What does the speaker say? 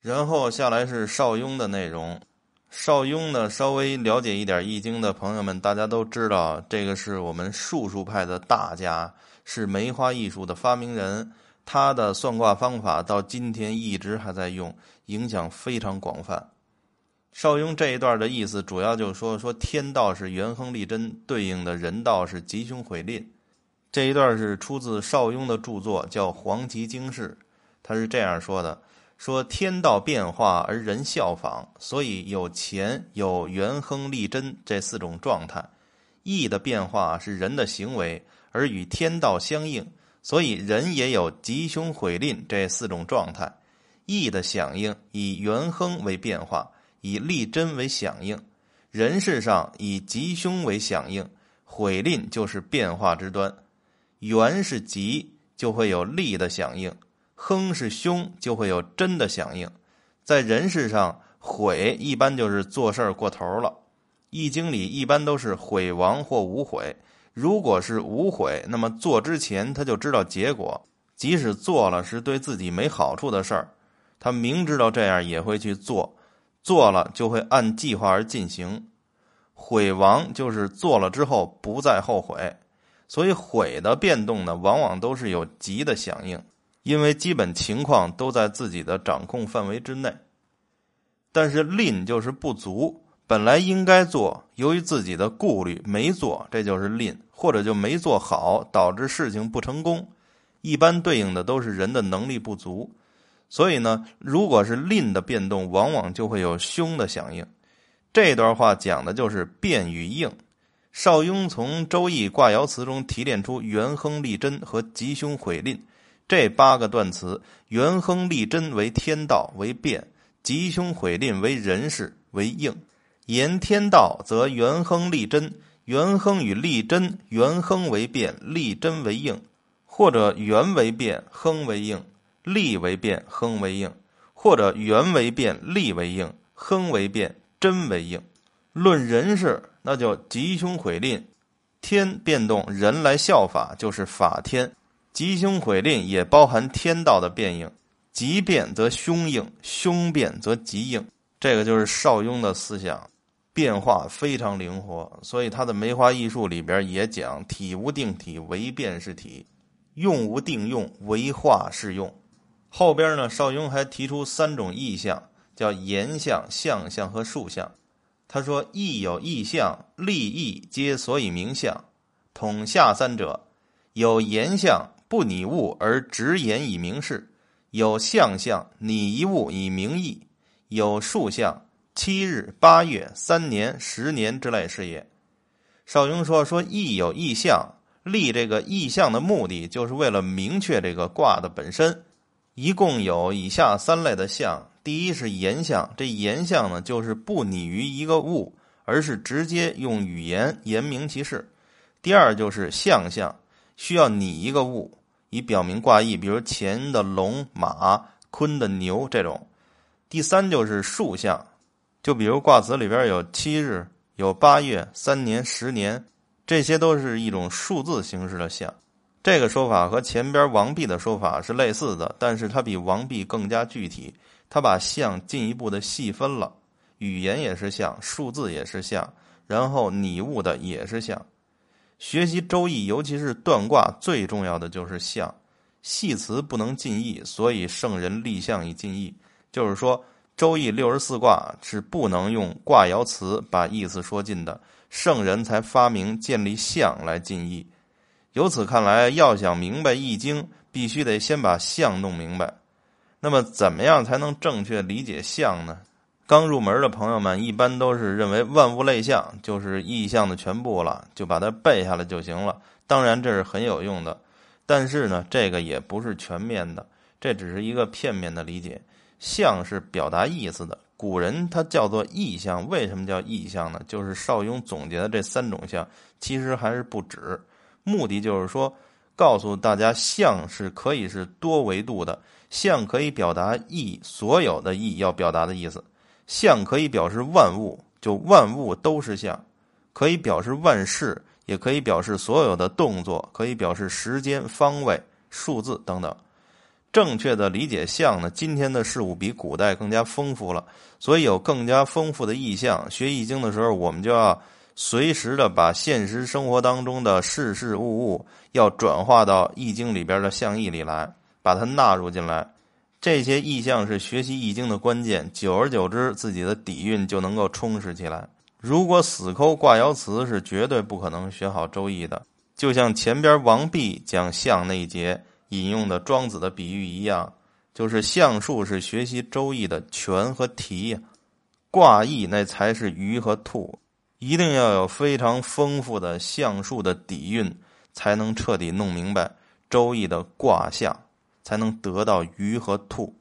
然后下来是邵雍的内容。邵雍呢，稍微了解一点易经的朋友们，大家都知道，这个是我们术数派的大家，是梅花易数的发明人。他的算卦方法到今天一直还在用，影响非常广泛。邵雍这一段的意思，主要就是说，说天道是元亨利贞，对应的人道是吉凶毁吝。这一段是出自邵雍的著作，叫《黄极经世》，他是这样说的。说天道变化而人效仿，所以有乾、有元亨利贞这四种状态。义的变化是人的行为，而与天道相应，所以人也有吉凶毁吝这四种状态。义的响应以元亨为变化，以利贞为响应。人世上以吉凶为响应，毁吝就是变化之端。元是吉，就会有利的响应。亨是凶，就会有真的响应。在人世上，悔一般就是做事儿过头了。易经里一般都是悔亡或无悔。如果是无悔，那么做之前他就知道结果，即使做了是对自己没好处的事儿，他明知道这样也会去做，做了就会按计划而进行。悔亡就是做了之后不再后悔，所以悔的变动呢，往往都是有急的响应。因为基本情况都在自己的掌控范围之内，但是吝就是不足，本来应该做，由于自己的顾虑没做，这就是吝，或者就没做好，导致事情不成功。一般对应的都是人的能力不足，所以呢，如果是吝的变动，往往就会有凶的响应。这段话讲的就是变与应。邵雍从《周易》卦爻辞中提炼出元亨利贞和吉凶毁吝。这八个断词，元亨利贞为天道为变，吉凶毁吝为人事为应。言天道则元亨利贞，元亨与利贞，元亨为变，利贞为应，或者元为变，亨为应；利为变，亨为应；或者元为变，利为应，亨为变，贞为应。论人事，那就吉凶毁吝，天变动，人来效法，就是法天。吉凶毁吝也包含天道的变应，吉变则凶应，凶变则吉应。这个就是邵雍的思想，变化非常灵活。所以他的梅花易数里边也讲：体无定体，唯变是体；用无定用，唯化是用。后边呢，邵雍还提出三种意象，叫言象、象象和数象。他说：意有意象，立意皆所以名相。统下三者，有言象。不拟物而直言以明事，有象象拟一物以明义，有数象七日、八月、三年、十年之类是也。邵雍说：“说意有意象，立这个意象的目的，就是为了明确这个卦的本身。一共有以下三类的象：第一是言象，这言象呢，就是不拟于一个物，而是直接用语言言明其事；第二就是象象，需要拟一个物。”以表明卦意，比如乾的龙、马、坤的牛这种。第三就是数象，就比如卦辞里边有七日、有八月、三年、十年，这些都是一种数字形式的象。这个说法和前边王弼的说法是类似的，但是它比王弼更加具体，它把象进一步的细分了，语言也是象，数字也是象，然后拟物的也是象。学习周易，尤其是断卦，最重要的就是象，系辞不能尽意，所以圣人立象以尽意。就是说，周易六十四卦是不能用卦爻辞把意思说尽的，圣人才发明建立象来尽意。由此看来，要想明白易经，必须得先把象弄明白。那么，怎么样才能正确理解象呢？刚入门的朋友们一般都是认为万物类象就是意象的全部了，就把它背下来就行了。当然这是很有用的，但是呢，这个也不是全面的，这只是一个片面的理解。象是表达意思的，古人他叫做意象。为什么叫意象呢？就是邵雍总结的这三种象，其实还是不止。目的就是说，告诉大家象是可以是多维度的，象可以表达意，所有的意要表达的意思。象可以表示万物，就万物都是象；可以表示万事，也可以表示所有的动作，可以表示时间、方位、数字等等。正确的理解象呢，今天的事物比古代更加丰富了，所以有更加丰富的意象。学易经的时候，我们就要随时的把现实生活当中的事事物物要转化到易经里边的象意里来，把它纳入进来。这些意象是学习易经的关键，久而久之，自己的底蕴就能够充实起来。如果死抠卦爻辞，是绝对不可能学好周易的。就像前边王弼讲象那一节。引用的庄子的比喻一样，就是相术是学习周易的权和题呀，卦意那才是鱼和兔，一定要有非常丰富的相术的底蕴，才能彻底弄明白周易的卦象，才能得到鱼和兔。